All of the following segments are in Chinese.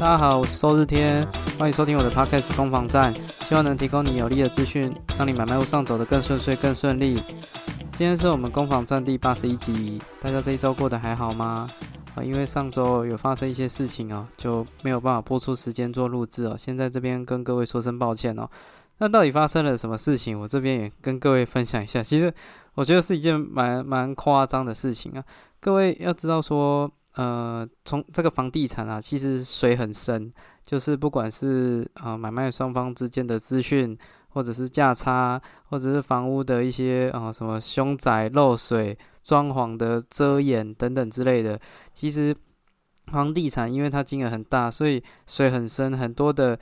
大家好，我是周日天，欢迎收听我的 Podcast 攻防战，希望能提供你有力的资讯，让你买卖路上走得更顺遂、更顺利。今天是我们攻防战第八十一集，大家这一周过得还好吗？啊，因为上周有发生一些事情哦，就没有办法播出时间做录制哦，先在这边跟各位说声抱歉哦。那到底发生了什么事情？我这边也跟各位分享一下。其实我觉得是一件蛮蛮夸张的事情啊。各位要知道说。呃，从这个房地产啊，其实水很深，就是不管是呃买卖双方之间的资讯，或者是价差，或者是房屋的一些啊什么凶宅漏水、装潢的遮掩等等之类的，其实房地产因为它金额很大，所以水很深，很多的。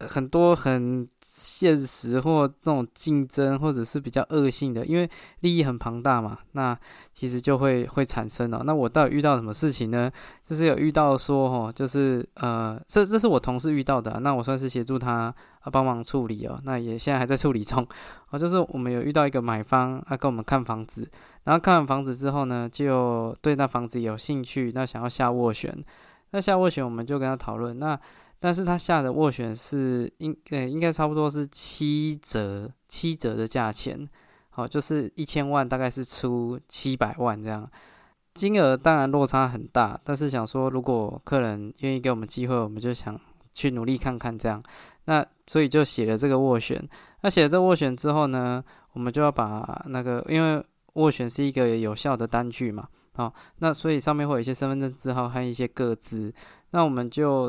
很多很现实或那种竞争，或者是比较恶性的，因为利益很庞大嘛，那其实就会会产生哦。那我到底遇到什么事情呢？就是有遇到说哦，就是呃，这这是我同事遇到的，那我算是协助他啊帮忙处理哦。那也现在还在处理中哦。就是我们有遇到一个买方，他跟我们看房子，然后看完房子之后呢，就对那房子有兴趣，那想要下斡旋，那下斡旋我们就跟他讨论那。但是他下的斡旋是应呃应该差不多是七折七折的价钱，好就是一千万大概是出七百万这样，金额当然落差很大，但是想说如果客人愿意给我们机会，我们就想去努力看看这样，那所以就写了这个斡旋。那写了这斡旋之后呢，我们就要把那个因为斡旋是一个有效的单据嘛，好那所以上面会有一些身份证字号和一些个资，那我们就。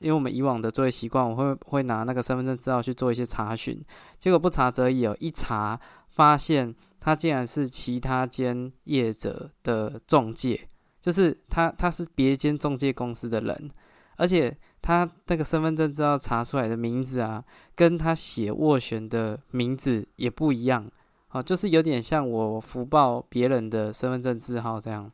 因为我们以往的作业习惯，我会会拿那个身份证资料去做一些查询，结果不查则已哦，一查发现他竟然是其他间业者的中介，就是他他是别间中介公司的人，而且他那个身份证资料查出来的名字啊，跟他写斡旋的名字也不一样，啊，就是有点像我福报别人的身份证字号这样，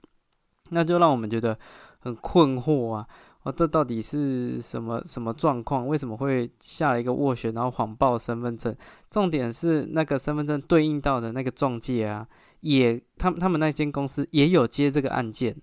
那就让我们觉得很困惑啊。哦，这到底是什么什么状况？为什么会下了一个斡旋，然后谎报身份证？重点是那个身份证对应到的那个中介啊，也他们他们那间公司也有接这个案件。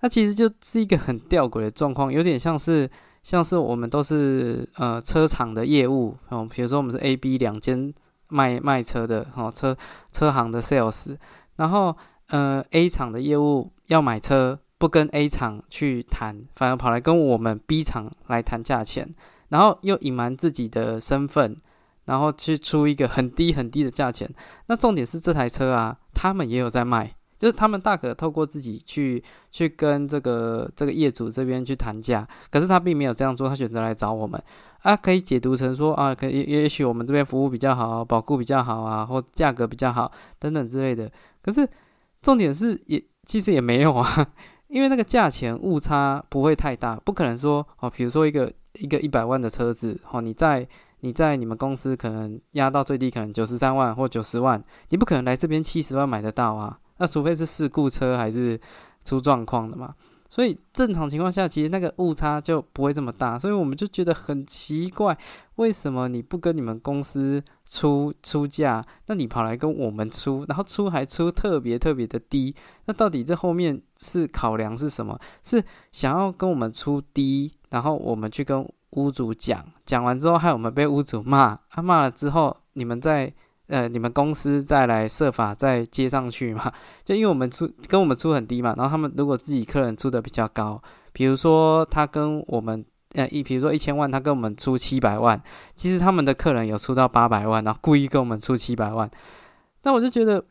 那其实就是一个很吊诡的状况，有点像是像是我们都是呃车厂的业务哦，比如说我们是 A、B 两间卖卖车的哦，车车行的 sales，然后呃 A 厂的业务要买车。不跟 A 厂去谈，反而跑来跟我们 B 厂来谈价钱，然后又隐瞒自己的身份，然后去出一个很低很低的价钱。那重点是这台车啊，他们也有在卖，就是他们大可透过自己去去跟这个这个业主这边去谈价，可是他并没有这样做，他选择来找我们啊，可以解读成说啊，可也也许我们这边服务比较好，保护比较好啊，或价格比较好等等之类的。可是重点是也其实也没有啊。因为那个价钱误差不会太大，不可能说哦，比如说一个一个一百万的车子哦，你在你在你们公司可能压到最低可能九十三万或九十万，你不可能来这边七十万买得到啊，那除非是事故车还是出状况的嘛。所以正常情况下，其实那个误差就不会这么大，所以我们就觉得很奇怪，为什么你不跟你们公司出出价，那你跑来跟我们出，然后出还出特别特别的低，那到底这后面是考量是什么？是想要跟我们出低，然后我们去跟屋主讲，讲完之后害我们被屋主骂，他骂了之后，你们再。呃，你们公司再来设法再接上去嘛？就因为我们出跟我们出很低嘛，然后他们如果自己客人出的比较高，比如说他跟我们呃一，比如说一千万，他跟我们出七百万，其实他们的客人有出到八百万，然后故意跟我们出七百万，那我就觉得，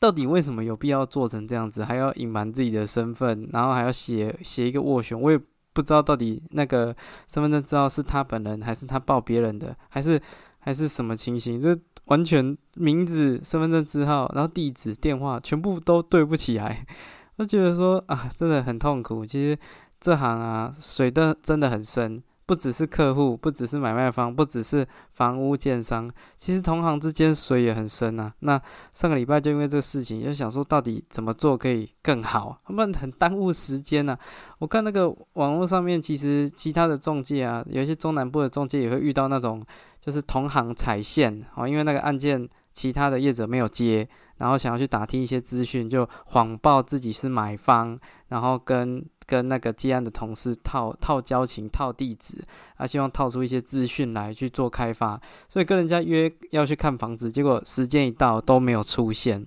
到底为什么有必要做成这样子，还要隐瞒自己的身份，然后还要写写一个斡旋，我也不知道到底那个身份证知道是他本人，还是他报别人的，还是还是什么情形？这。完全名字、身份证字号，然后地址、电话全部都对不起来，我觉得说啊，真的很痛苦。其实这行啊，水的真的很深。不只是客户，不只是买卖方，不只是房屋建商，其实同行之间水也很深啊。那上个礼拜就因为这个事情，就想说到底怎么做可以更好，他们很耽误时间呐。我看那个网络上面，其实其他的中介啊，有一些中南部的中介也会遇到那种，就是同行踩线哦，因为那个案件其他的业者没有接。然后想要去打听一些资讯，就谎报自己是买方，然后跟跟那个接案的同事套套交情、套地址，啊，希望套出一些资讯来去做开发，所以跟人家约要去看房子，结果时间一到都没有出现。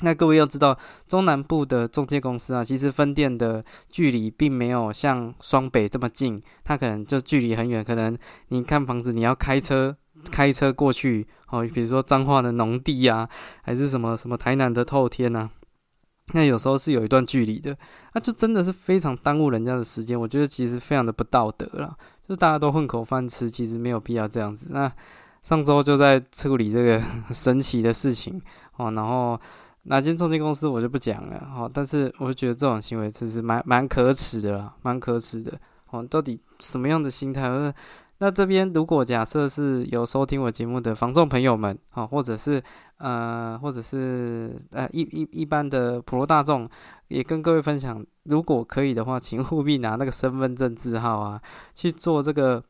那各位要知道，中南部的中介公司啊，其实分店的距离并没有像双北这么近，它可能就距离很远，可能你看房子你要开车开车过去，哦，比如说彰化的农地呀，还是什么什么台南的透天呐。那有时候是有一段距离的，那就真的是非常耽误人家的时间。我觉得其实非常的不道德了，就是大家都混口饭吃，其实没有必要这样子。那上周就在处理这个 神奇的事情哦，然后哪间中介公司我就不讲了哦，但是我就觉得这种行为其实蛮蛮可耻的啦，蛮可耻的哦。到底什么样的心态？那这边如果假设是有收听我节目的房众朋友们啊，或者是呃，或者是呃一一一般的普罗大众，也跟各位分享，如果可以的话，请务必拿那个身份证字号啊，去做这个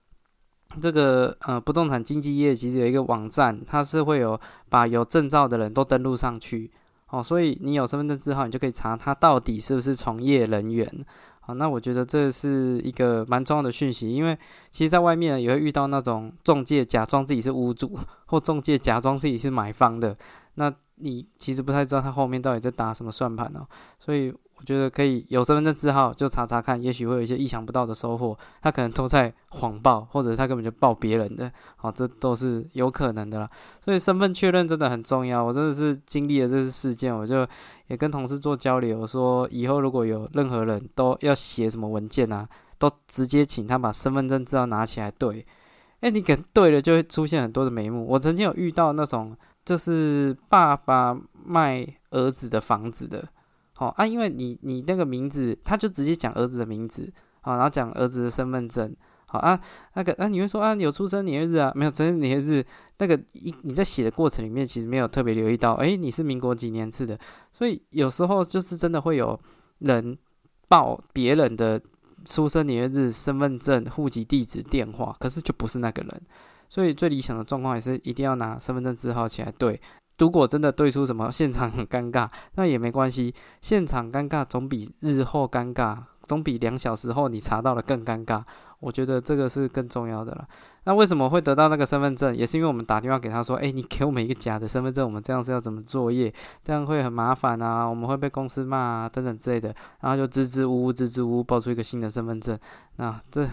这个呃不动产经纪业，其实有一个网站，它是会有把有证照的人都登录上去哦，所以你有身份证字号，你就可以查他到底是不是从业人员。好，那我觉得这是一个蛮重要的讯息，因为其实在外面也会遇到那种中介假装自己是屋主，或中介假装自己是买方的，那你其实不太知道他后面到底在打什么算盘哦，所以。我觉得可以有身份证字号就查查看，也许会有一些意想不到的收获。他可能都在谎报，或者他根本就报别人的，好，这都是有可能的啦。所以身份确认真的很重要。我真的是经历了这次事件，我就也跟同事做交流，说以后如果有任何人都要写什么文件啊，都直接请他把身份证字号拿起来对。哎，你给对了，就会出现很多的眉目。我曾经有遇到那种，就是爸爸卖儿子的房子的。好啊，因为你你那个名字，他就直接讲儿子的名字，好，然后讲儿子的身份证，好啊，那个啊，你会说啊，有出生年月日啊？没有出生年月日，那个一你在写的过程里面，其实没有特别留意到，哎，你是民国几年次的？所以有时候就是真的会有人报别人的出生年月日、身份证、户籍地址、电话，可是就不是那个人。所以最理想的状况也是一定要拿身份证字号起来对。如果真的对出什么现场很 尴尬，那也没关系。现场尴尬总比日后尴尬，总比两小时后你查到了更尴尬。我觉得这个是更重要的了。那为什么会得到那个身份证？也是因为我们打电话给他说：“哎，你给我们一个假的身份证，我们这样是要怎么作业？这样会很麻烦啊，我们会被公司骂啊，等等之类的。”然后就支支吾吾、支支吾吾报出一个新的身份证。那这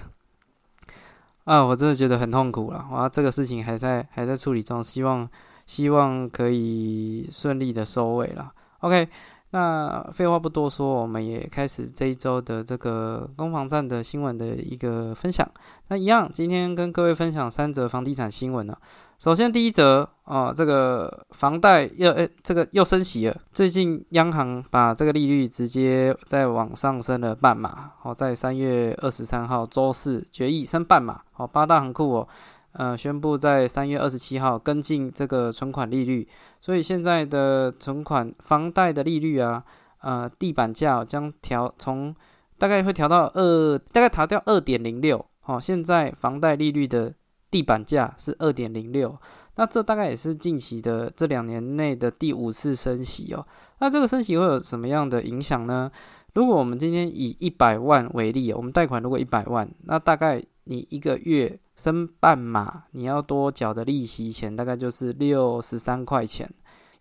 啊，我真的觉得很痛苦了。哇，这个事情还在还在处理中，希望。希望可以顺利的收尾了。OK，那废话不多说，我们也开始这一周的这个攻防战的新闻的一个分享。那一样，今天跟各位分享三则房地产新闻呢。首先第一则啊，这个房贷又诶，这个又升息了。最近央行把这个利率直接在往上升了半码。好，在三月二十三号周四决议升半码。好，八大行库哦。呃，宣布在三月二十七号跟进这个存款利率，所以现在的存款房贷的利率啊，呃，地板价将调从大概会调到二，大概调掉二点零六。好，现在房贷利率的地板价是二点零六，那这大概也是近期的这两年内的第五次升息哦。那这个升息会有什么样的影响呢？如果我们今天以一百万为例，我们贷款如果一百万，那大概你一个月。升半码，你要多缴的利息钱大概就是六十三块钱。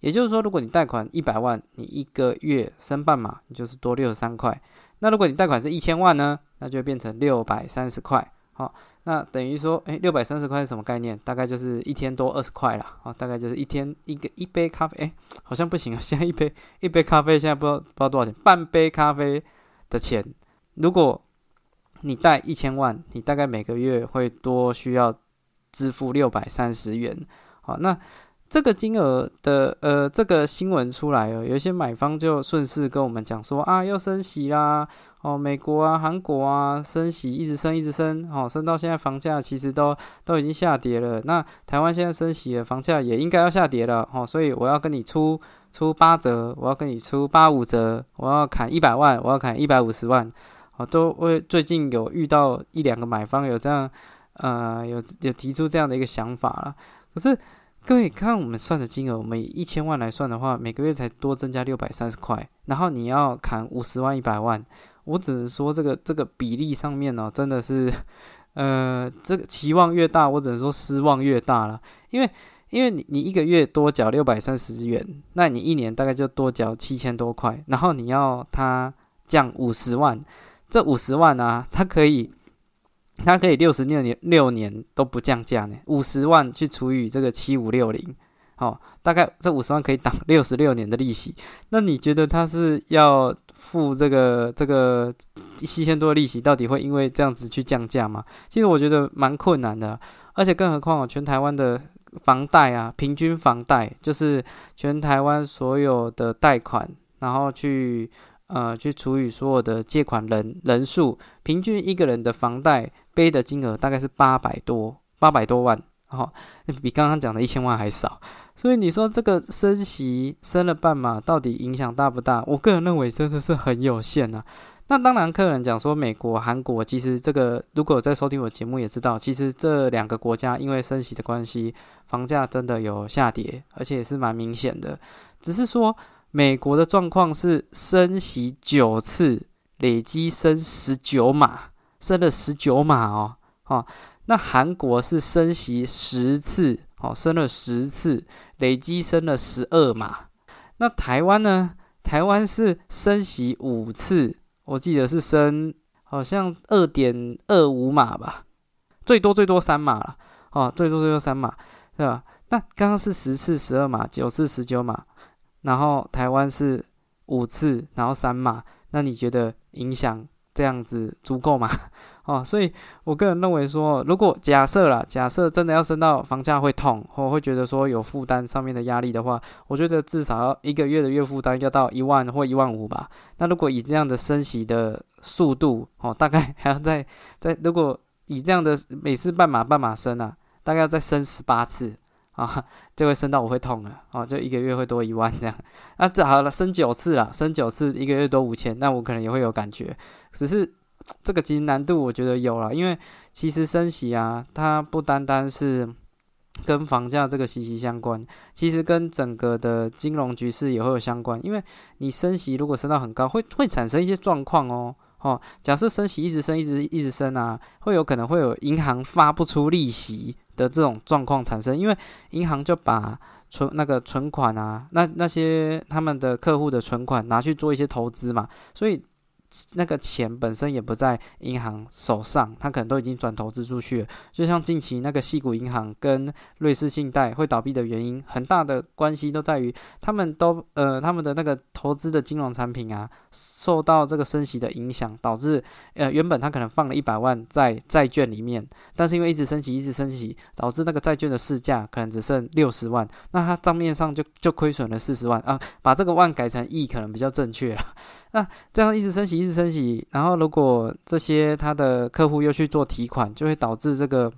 也就是说，如果你贷款一百万，你一个月升半码，你就是多六十三块。那如果你贷款是一千万呢，那就变成六百三十块。好，那等于说，诶，六百三十块是什么概念？大概就是一天多二十块了。好，大概就是一天一个一杯咖啡，诶，好像不行啊。现在一杯一杯咖啡现在不知道不知道多少钱，半杯咖啡的钱，如果。你贷一千万，你大概每个月会多需要支付六百三十元。好，那这个金额的呃，这个新闻出来哦，有一些买方就顺势跟我们讲说啊，要升息啦，哦，美国啊、韩国啊升息，一直升一直升，哦，升到现在房价其实都都已经下跌了。那台湾现在升息了，房价也应该要下跌了，哦，所以我要跟你出出八折，我要跟你出八五折，我要砍一百万，我要砍一百五十万。我都会最近有遇到一两个买方有这样，呃，有有提出这样的一个想法了。可是各位看我们算的金额，我们以一千万来算的话，每个月才多增加六百三十块，然后你要砍五十万、一百万，我只能说这个这个比例上面呢，真的是，呃，这个期望越大，我只能说失望越大了。因为因为你你一个月多缴六百三十元，那你一年大概就多缴七千多块，然后你要它降五十万，这五十万啊，它可以它可以六十六年六年都不降价呢，五十万去除以这个七五六零。哦，大概这五十万可以挡六十六年的利息。那你觉得他是要付这个这个七千多的利息，到底会因为这样子去降价吗？其实我觉得蛮困难的。而且更何况哦，全台湾的房贷啊，平均房贷就是全台湾所有的贷款，然后去呃去除以所有的借款人人数，平均一个人的房贷背的金额大概是八百多八百多万，哦，比刚刚讲的一千万还少。所以你说这个升息升了半码，到底影响大不大？我个人认为真的是很有限啊。那当然，客人讲说美国、韩国，其实这个如果在收听我节目也知道，其实这两个国家因为升息的关系，房价真的有下跌，而且也是蛮明显的。只是说美国的状况是升息九次，累积升十九码，升了十九码哦。哦，那韩国是升息十次，哦，升了十次。累积升了十二码，那台湾呢？台湾是升息五次，我记得是升好像二点二五码吧，最多最多三码了，哦，最多最多三码，对吧？那刚刚是十次十二码，九次十九码，然后台湾是五次，然后三码，那你觉得影响这样子足够吗？哦，所以我个人认为说，如果假设啦，假设真的要升到房价会痛，或会觉得说有负担上面的压力的话，我觉得至少要一个月的月负担要到一万或一万五吧。那如果以这样的升息的速度，哦，大概还要再再，如果以这样的每次半码半码升啊，大概要再升十八次啊，就会升到我会痛了。哦，就一个月会多一万这样。那这好了，升九次了，升九次一个月多五千，那我可能也会有感觉，只是。这个其实难度我觉得有了，因为其实升息啊，它不单单是跟房价这个息息相关，其实跟整个的金融局势也会有相关。因为你升息如果升到很高，会会产生一些状况哦。哦，假设升息一直升，一直一直升啊，会有可能会有银行发不出利息的这种状况产生，因为银行就把存那个存款啊，那那些他们的客户的存款拿去做一些投资嘛，所以。那个钱本身也不在银行手上，他可能都已经转投资出去了。就像近期那个西谷银行跟瑞士信贷会倒闭的原因，很大的关系都在于他们都呃他们的那个投资的金融产品啊，受到这个升息的影响，导致呃原本他可能放了一百万在债券里面，但是因为一直升息一直升息，导致那个债券的市价可能只剩六十万，那他账面上就就亏损了四十万啊。把这个万改成亿可能比较正确了。那这样一直升息，一直升息，然后如果这些他的客户又去做提款，就会导致这个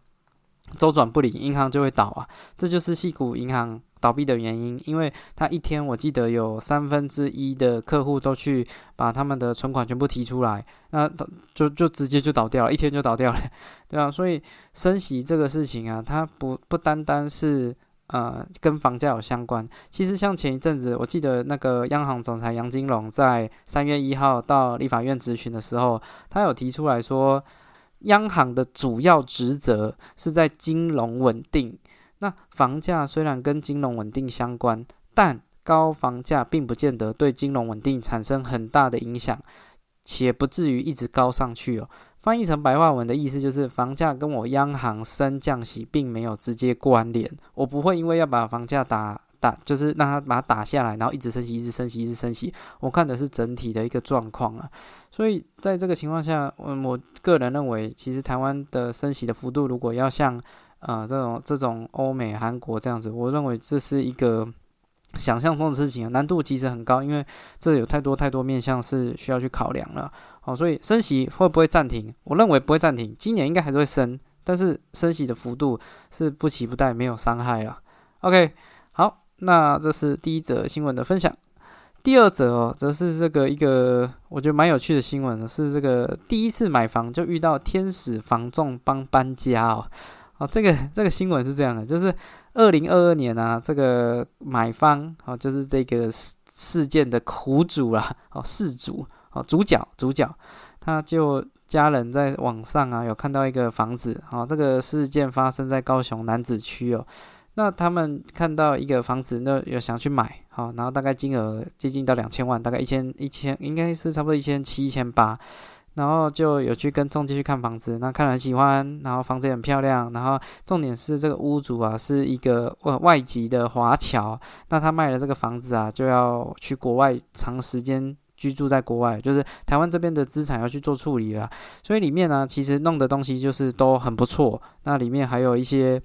周转不灵，银行就会倒啊。这就是细股银行倒闭的原因，因为他一天我记得有三分之一的客户都去把他们的存款全部提出来，那就就直接就倒掉了，一天就倒掉了，对啊。所以升息这个事情啊，它不不单单是。呃，跟房价有相关。其实像前一阵子，我记得那个央行总裁杨金龙在三月一号到立法院质询的时候，他有提出来说，央行的主要职责是在金融稳定。那房价虽然跟金融稳定相关，但高房价并不见得对金融稳定产生很大的影响，且不至于一直高上去哦。翻译成白话文的意思就是，房价跟我央行升降息并没有直接关联。我不会因为要把房价打打，就是让它把它打下来，然后一直升息，一直升息，一直升息。我看的是整体的一个状况啊。所以在这个情况下，嗯，我个人认为，其实台湾的升息的幅度，如果要像呃这种这种欧美、韩国这样子，我认为这是一个想象中的事情啊，难度其实很高，因为这有太多太多面向是需要去考量了。好，所以升息会不会暂停？我认为不会暂停，今年应该还是会升，但是升息的幅度是不期不待，没有伤害了。OK，好，那这是第一则新闻的分享。第二则哦，则是这个一个我觉得蛮有趣的新闻，是这个第一次买房就遇到天使房仲帮搬家哦。哦，这个这个新闻是这样的，就是二零二二年啊，这个买方哦，就是这个事件的苦主啦，哦，事主。哦，主角主角，他就家人在网上啊有看到一个房子，哦，这个事件发生在高雄男子区哦。那他们看到一个房子，那有想去买，好，然后大概金额接近到两千万，大概一千一千，应该是差不多一千七、一千八，然后就有去跟中介去看房子，那看了很喜欢，然后房子很漂亮，然后重点是这个屋主啊是一个外外籍的华侨，那他卖了这个房子啊，就要去国外长时间居住在国外，就是台湾这边的资产要去做处理了，所以里面呢其实弄的东西就是都很不错，那里面还有一些。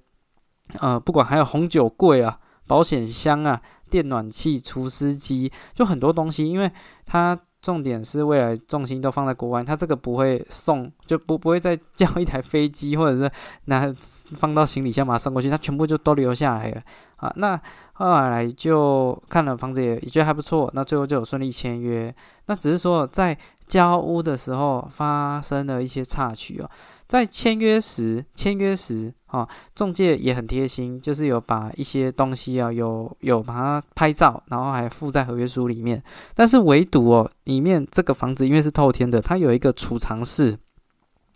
呃，不管还有红酒柜啊、保险箱啊、电暖器、除湿机，就很多东西，因为它重点是未来重心都放在国外，他这个不会送，就不不会再叫一台飞机，或者是拿放到行李箱把它送过去，他全部就都留下来了啊。那后来就看了房子也也觉得还不错，那最后就有顺利签约。那只是说在交屋的时候发生了一些插曲哦。在签约时，签约时，啊，中介也很贴心，就是有把一些东西啊，有有把它拍照，然后还附在合约书里面。但是唯独哦，里面这个房子因为是透天的，它有一个储藏室，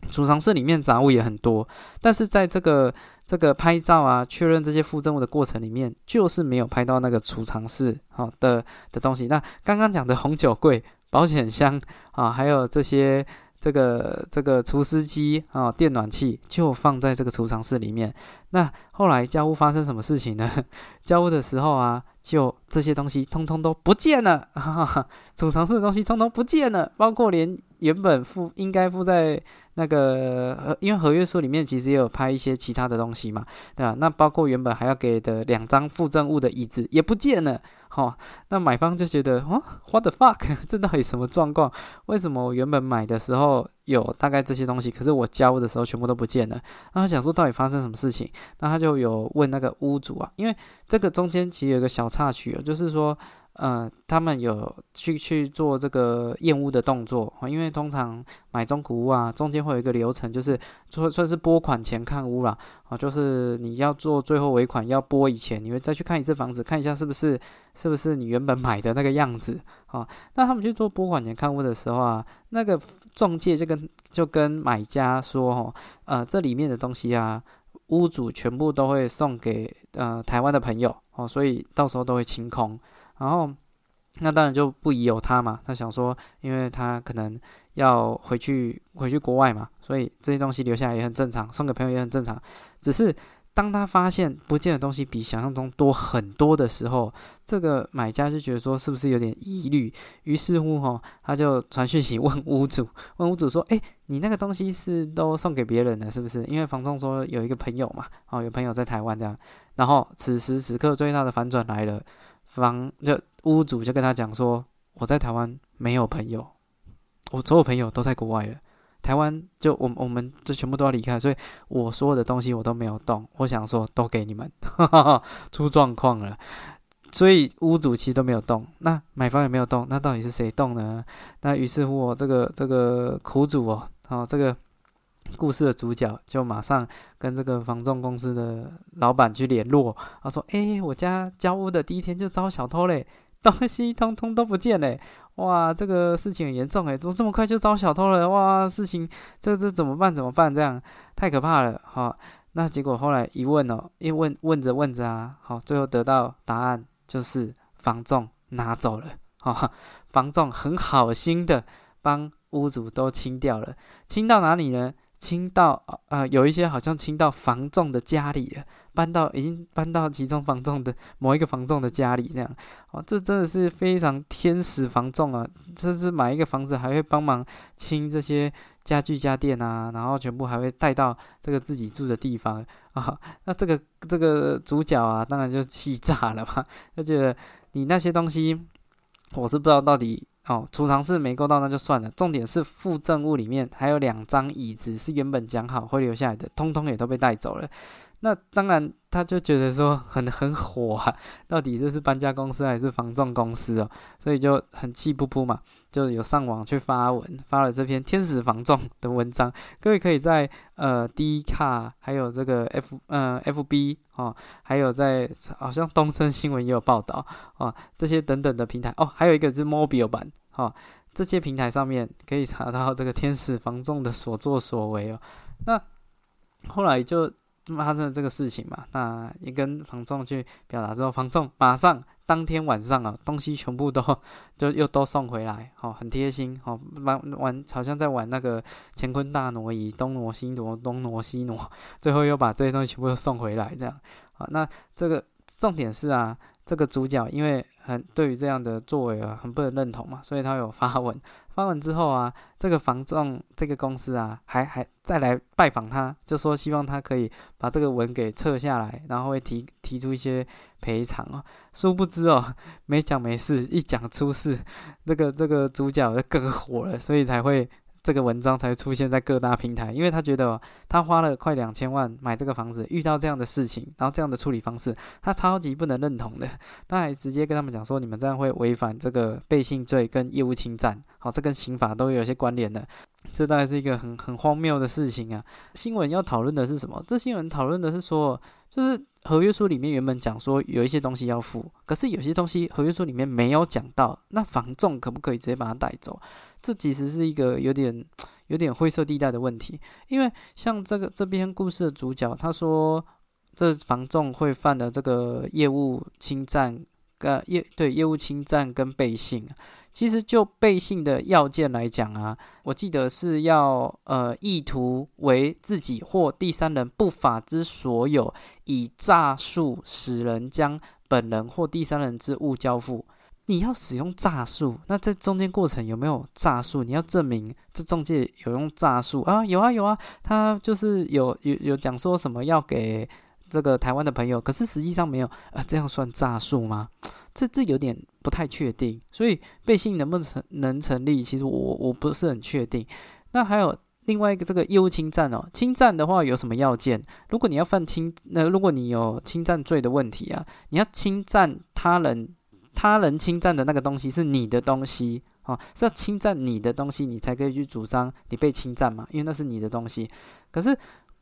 储藏室里面杂物也很多。但是在这个这个拍照啊，确认这些附赠物的过程里面，就是没有拍到那个储藏室好的的东西。那刚刚讲的红酒柜、保险箱啊，还有这些。这个这个除湿机啊，电暖器就放在这个储藏室里面。那后来家务发生什么事情呢？家务的时候啊，就这些东西通通都不见了，储藏室的东西通通不见了，包括连原本附应该附在那个，因为合约书里面其实也有拍一些其他的东西嘛，对吧？那包括原本还要给的两张附赠物的椅子也不见了。好，那买方就觉得哦，what the fuck，这到底什么状况？为什么我原本买的时候有大概这些东西，可是我交的时候全部都不见了？那他想说到底发生什么事情？那他就有问那个屋主啊，因为这个中间其实有个小插曲啊，就是说。呃，他们有去去做这个验屋的动作因为通常买中古屋啊，中间会有一个流程，就是说算是拨款前看屋啦，啊，就是你要做最后尾款要拨以前，你会再去看一次房子，看一下是不是是不是你原本买的那个样子啊。那他们去做拨款前看屋的时候啊，那个中介就跟就跟买家说哦，呃，这里面的东西啊，屋主全部都会送给呃台湾的朋友哦，所以到时候都会清空。然后，那当然就不疑有他嘛。他想说，因为他可能要回去回去国外嘛，所以这些东西留下来也很正常，送给朋友也很正常。只是当他发现不见的东西比想象中多很多的时候，这个买家就觉得说是不是有点疑虑？于是乎，哈，他就传讯息问屋主，问屋主说：“哎，你那个东西是都送给别人了，是不是？因为房东说有一个朋友嘛，哦，有朋友在台湾这样。然后此时此刻最大的反转来了。”房就屋主就跟他讲说，我在台湾没有朋友，我所有朋友都在国外了。台湾就我我们就全部都要离开，所以我所有的东西我都没有动。我想说都给你们，哈哈哈出状况了。所以屋主其实都没有动，那买方也没有动，那到底是谁动呢？那于是乎我这个这个苦主哦，好这个。故事的主角就马上跟这个房仲公司的老板去联络，他说：“哎，我家交屋的第一天就遭小偷嘞，东西通通都不见嘞！哇，这个事情很严重哎，怎么这么快就遭小偷了？哇，事情这这怎么办？怎么办？这样太可怕了！哈，那结果后来一问哦，一问问着问着啊，好，最后得到答案就是房仲拿走了，哈，房仲很好心的帮屋主都清掉了，清到哪里呢？”清到呃，有一些好像清到房仲的家里了，搬到已经搬到其中房仲的某一个房仲的家里，这样哦，这真的是非常天使房仲啊！甚至买一个房子还会帮忙清这些家具家电啊，然后全部还会带到这个自己住的地方啊。那这个这个主角啊，当然就气炸了嘛，就觉得你那些东西，我是不知道到底。哦，储藏室没够到那就算了，重点是附赠物里面还有两张椅子是原本讲好会留下来的，通通也都被带走了。那当然，他就觉得说很 很火啊，到底这是搬家公司还是防撞公司哦？所以就很气噗噗嘛，就有上网去发文，发了这篇天使防重的文章。各位可以在呃 D 卡，还有这个 F 呃 FB 哦，还有在好像东森新闻也有报道啊，这些等等的平台哦，还有一个是 Mobile 版哦，这些平台上面可以查到这个天使防重的所作所为哦。那后来就发生了这个事情嘛，那也跟房仲去表达之后，房仲马上当天晚上啊，东西全部都 就又都送回来，哦，很贴心，哦，玩玩好像在玩那个乾坤大挪移，东挪西挪，东挪西挪，最后又把这些东西全部都送回来，这样，好，那这个重点是啊。这个主角因为很对于这样的作为啊很不能认同嘛，所以他有发文。发文之后啊，这个房仲这个公司啊还还再来拜访他，就说希望他可以把这个文给撤下来，然后会提提出一些赔偿哦。殊不知哦，没讲没事，一讲出事，这个这个主角就更火了，所以才会。这个文章才出现在各大平台，因为他觉得他花了快两千万买这个房子，遇到这样的事情，然后这样的处理方式，他超级不能认同的。他还直接跟他们讲说，你们这样会违反这个背信罪跟业务侵占，好，这跟刑法都有些关联的。这当然是一个很很荒谬的事情啊。新闻要讨论的是什么？这新闻讨论的是说，就是合约书里面原本讲说有一些东西要付，可是有些东西合约书里面没有讲到，那房仲可不可以直接把它带走？这其实是一个有点有点灰色地带的问题，因为像这个这篇故事的主角，他说这房仲会犯的这个业务侵占，呃业对业务侵占跟背信，其实就背信的要件来讲啊，我记得是要呃意图为自己或第三人不法之所有，以诈术使人将本人或第三人之物交付。你要使用诈术，那这中间过程有没有诈术？你要证明这中介有用诈术啊？有啊有啊，他就是有有有讲说什么要给这个台湾的朋友，可是实际上没有啊，这样算诈术吗？这这有点不太确定，所以背信能不能成能成立？其实我我不是很确定。那还有另外一个这个业务侵占哦，侵占的话有什么要件？如果你要犯侵，那如果你有侵占罪的问题啊，你要侵占他人。他人侵占的那个东西是你的东西啊，是要侵占你的东西，你才可以去主张你被侵占嘛，因为那是你的东西。可是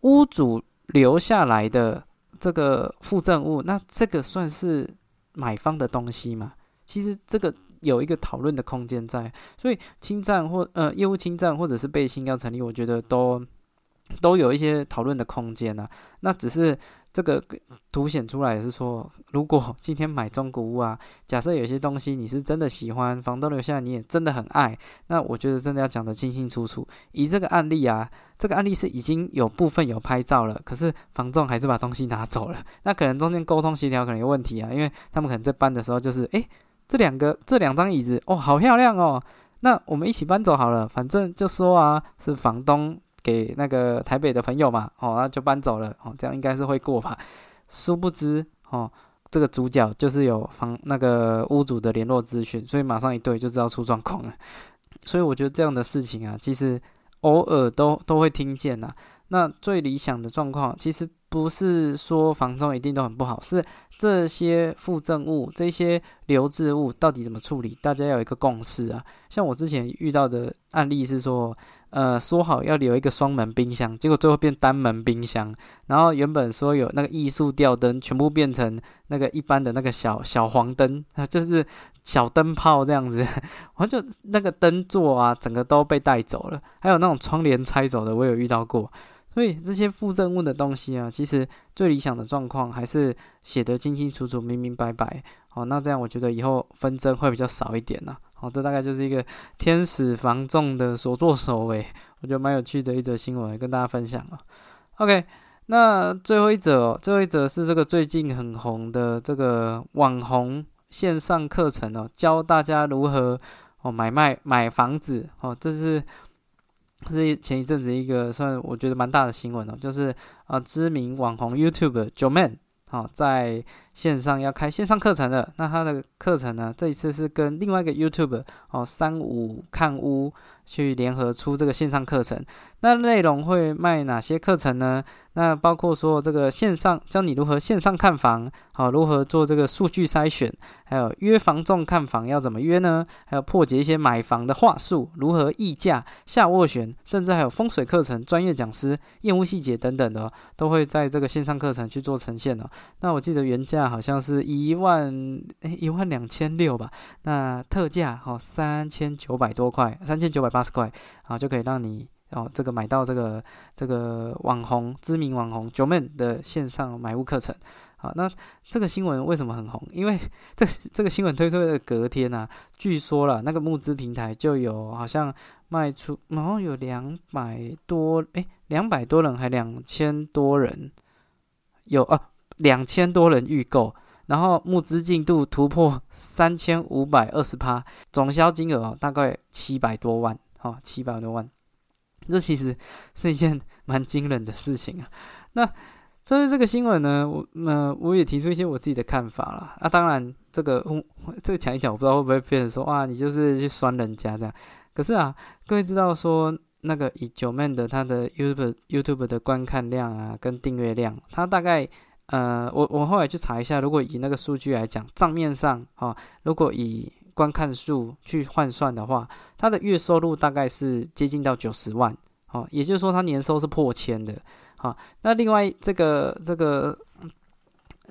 屋主留下来的这个附赠物，那这个算是买方的东西嘛？其实这个有一个讨论的空间在，所以侵占或呃业务侵占或者是背信要成立，我觉得都都有一些讨论的空间呢。那只是。这个凸显出来也是说，如果 今天买中古屋啊，假设有些东西你是真的喜欢，房东留下你也真的很爱，那我觉得真的要讲得清清楚楚。以这个案例啊，这个案例是已经有部分有拍照了，可是房仲还是把东西拿走了，那可能中间沟通协调可能有问题啊，因为他们可能在搬的时候就是，诶，这两个这两张椅子哦，好漂亮哦，那我们一起搬走好了，反正就说啊，是房东。给那个台北的朋友嘛，哦，那就搬走了，哦，这样应该是会过吧？殊不知，哦，这个主角就是有房那个屋主的联络资讯，所以马上一对就知道出状况了。所以我觉得这样的事情啊，其实偶尔都都会听见呐。那最理想的状况，其实不是说房中一定都很不好，是这些附赠物、这些留置物到底怎么处理，大家要有一个共识啊。像我之前遇到的案例是说。呃，说好要留一个双门冰箱，结果最后变单门冰箱。然后原本说有那个艺术吊灯，全部变成那个一般的那个小小黄灯，啊，就是小灯泡这样子。我就那个灯座啊，整个都被带走了。还有那种窗帘拆走的，我有遇到过。所以这些附赠物的东西啊，其实最理想的状况还是写得清清楚楚、明明白白。哦，那这样我觉得以后纷争会比较少一点呢。好，这大概就是一个天使防重的所作所为，我觉得蛮有趣的一则新闻，跟大家分享了。OK，那最后一则，最后一则是这个最近很红的这个网红线上课程哦，教大家如何哦买卖买房子哦，这是是前一阵子一个算我觉得蛮大的新闻哦，就是啊知名网红 YouTube Joeman。好，在线上要开线上课程的，那他的课程呢？这一次是跟另外一个 YouTube 哦，三五看屋去联合出这个线上课程。那内容会卖哪些课程呢？那包括说这个线上教你如何线上看房，好，如何做这个数据筛选，还有约房众看房要怎么约呢？还有破解一些买房的话术，如何议价、下斡旋，甚至还有风水课程、专业讲师、验屋细节等等的，都会在这个线上课程去做呈现的。那我记得原价价好像是一万诶一万两千六吧，那特价哦三千九百多块，三千九百八十块，啊就可以让你哦这个买到这个这个网红知名网红九妹的线上买物课程。好，那这个新闻为什么很红？因为 这这个新闻推出的隔天啊，据说了那个募资平台就有好像卖出，然后有两百多，诶，两百多人还两千多人有啊，两千多人预购，然后募资进度突破三千五百二十趴，总销金额大概七百多万，哦，七百多万，这其实是一件蛮惊人的事情啊，那。针对这个新闻呢，我那我也提出一些我自己的看法了。啊，当然这个这个讲一讲，我不知道会不会变成说哇，你就是去酸人家这样。可是啊，各位知道说那个以九 man 的他的 YouTube YouTube 的观看量啊，跟订阅量，他大概呃，我我后来去查一下，如果以那个数据来讲，账面上啊，如果以观看数去换算的话，他的月收入大概是接近到九十万，哦，也就是说他年收是破千的。好，那另外这个这个，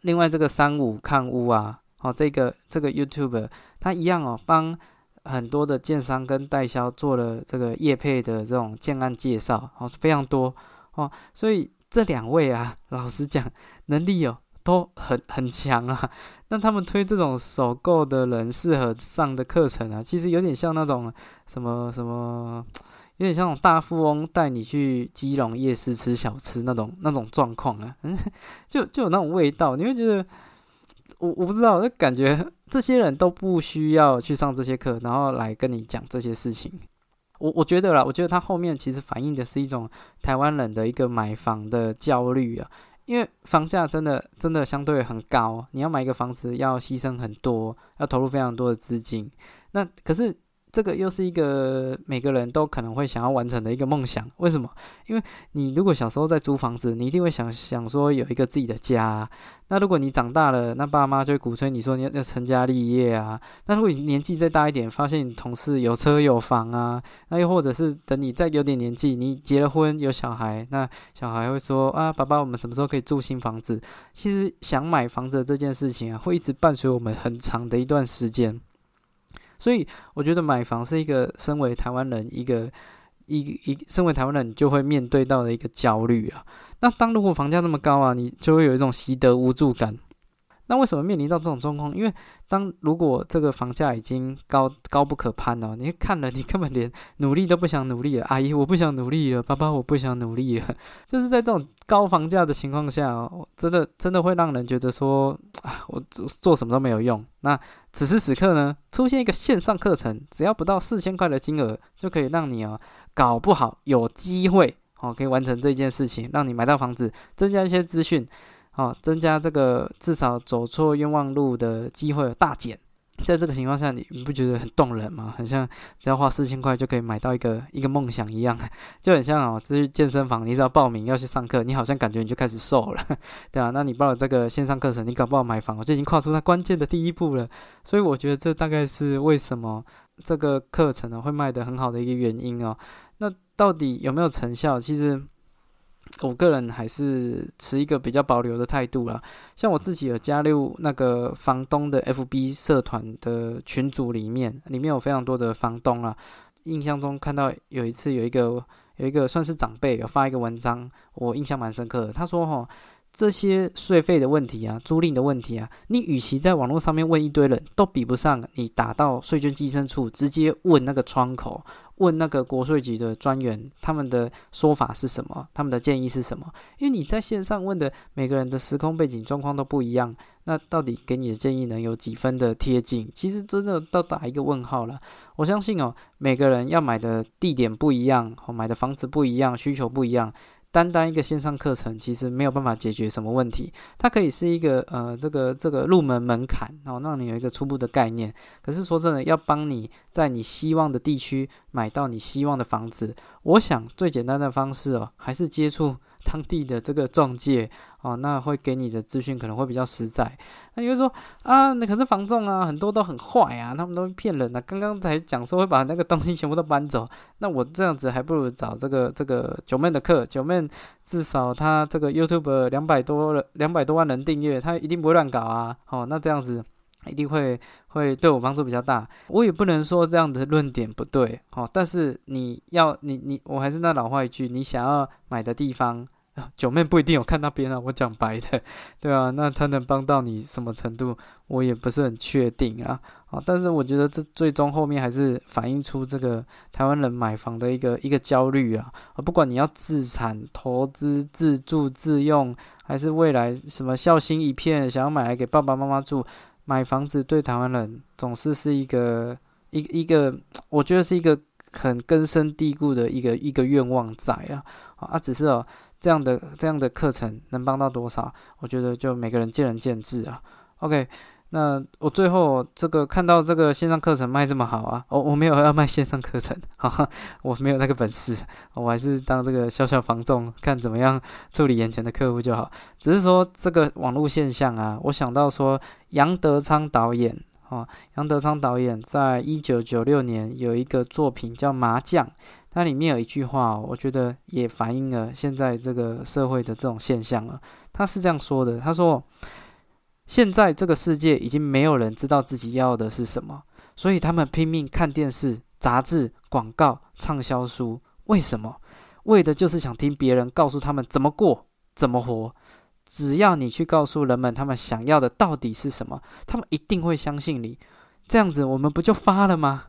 另外这个三五看屋啊，好，这个这个 YouTube 它一样哦，帮很多的建商跟代销做了这个业配的这种建案介绍，哦，非常多哦，所以这两位啊，老实讲，能力哦都很很强啊。那他们推这种首购的人适合上的课程啊，其实有点像那种什么什么。有点像那种大富翁带你去基隆夜市吃小吃那种那种状况啊，就就有那种味道。你会觉得，我我不知道，就感觉这些人都不需要去上这些课，然后来跟你讲这些事情。我我觉得啦，我觉得他后面其实反映的是一种台湾人的一个买房的焦虑啊，因为房价真的真的相对很高，你要买一个房子要牺牲很多，要投入非常多的资金。那可是。这个又是一个每个人都可能会想要完成的一个梦想。为什么？因为你如果小时候在租房子，你一定会想想说有一个自己的家。那如果你长大了，那爸妈就会鼓吹你说你要要成家立业啊。那如果你年纪再大一点，发现你同事有车有房啊，那又或者是等你再有点年纪，你结了婚有小孩，那小孩会说啊，爸爸，我们什么时候可以住新房子？其实想买房子这件事情啊，会一直伴随我们很长的一段时间。所以我觉得买房是一个身为台湾人一个一一身为台湾人就会面对到的一个焦虑啊。那当如果房价那么高啊，你就会有一种习得无助感。那为什么面临到这种状况？因为当如果这个房价已经高高不可攀了，你看了你根本连努力都不想努力了。阿姨，我不想努力了。爸爸，我不想努力了。就是在这种高房价的情况下，真的真的会让人觉得说啊，我做做什么都没有用。那此时此刻呢，出现一个线上课程，只要不到四千块的金额，就可以让你哦，搞不好有机会哦，可以完成这件事情，让你买到房子，增加一些资讯。哦，增加这个至少走错冤枉路的机会大减，在这个情况下，你你不觉得很动人吗？很像只要花四千块就可以买到一个一个梦想一样，就很像哦，这是健身房，你只要报名要去上课，你好像感觉你就开始瘦了，对啊，那你报了这个线上课程，你搞不好买房，我就已经跨出那关键的第一步了。所以我觉得这大概是为什么这个课程呢会卖得很好的一个原因哦。那到底有没有成效？其实。我个人还是持一个比较保留的态度啦。像我自己有加入那个房东的 FB 社团的群组里面，里面有非常多的房东啊。印象中看到有一次有一个有一个算是长辈有发一个文章，我印象蛮深刻的。他说：“哈，这些税费的问题啊，租赁的问题啊，你与其在网络上面问一堆人，都比不上你打到税捐稽征处直接问那个窗口。”问那个国税局的专员，他们的说法是什么？他们的建议是什么？因为你在线上问的每个人的时空背景状况都不一样，那到底给你的建议能有几分的贴近？其实真的到打一个问号了。我相信哦，每个人要买的地点不一样，哦，买的房子不一样，需求不一样。单单一个线上课程，其实没有办法解决什么问题。它可以是一个呃，这个这个入门门槛，然后让你有一个初步的概念。可是说真的，要帮你在你希望的地区买到你希望的房子，我想最简单的方式哦，还是接触当地的这个中介哦，那会给你的资讯可能会比较实在。那你会说啊，那可是防重啊，很多都很坏啊，他们都骗人啊。刚刚才讲说会把那个东西全部都搬走，那我这样子还不如找这个这个九妹的课，九妹至少他这个 YouTube 两百多了两百多万人订阅，他一定不会乱搞啊。哦，那这样子。一定会会对我帮助比较大，我也不能说这样的论点不对，哦，但是你要你你我还是那老话一句，你想要买的地方，九妹不一定有看那边啊，我讲白的，对啊，那他能帮到你什么程度，我也不是很确定啊，啊，但是我觉得这最终后面还是反映出这个台湾人买房的一个一个焦虑啊，啊，不管你要自产、投资、自住、自用，还是未来什么孝心一片，想要买来给爸爸妈妈住。买房子对台湾人总是是一个一一个，我觉得是一个很根深蒂固的一个一个愿望在啊啊，只是哦这样的这样的课程能帮到多少，我觉得就每个人见仁见智啊。OK。那我最后这个看到这个线上课程卖这么好啊，我我没有要卖线上课程，哈哈，我没有那个本事，我还是当这个小小房众，看怎么样处理眼前的客户就好。只是说这个网络现象啊，我想到说杨德昌导演，哦，杨德昌导演在一九九六年有一个作品叫《麻将》，它里面有一句话，我觉得也反映了现在这个社会的这种现象了。他是这样说的，他说。现在这个世界已经没有人知道自己要的是什么，所以他们拼命看电视、杂志、广告、畅销书。为什么？为的就是想听别人告诉他们怎么过、怎么活。只要你去告诉人们他们想要的到底是什么，他们一定会相信你。这样子，我们不就发了吗？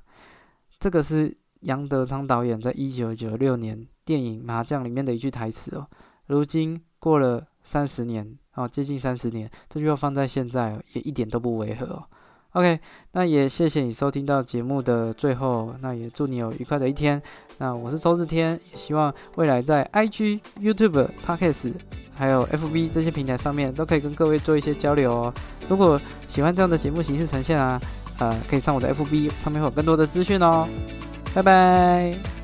这个是杨德昌导演在一九九六年电影《麻将》里面的一句台词哦。如今过了三十年。哦，接近三十年，这句话放在现在也一点都不违和哦。OK，那也谢谢你收听到节目的最后，那也祝你有愉快的一天。那我是周志天，也希望未来在 IG、YouTube、Podcast 还有 FB 这些平台上面都可以跟各位做一些交流哦。如果喜欢这样的节目形式呈现啊，呃，可以上我的 FB 上面会有更多的资讯哦。拜拜。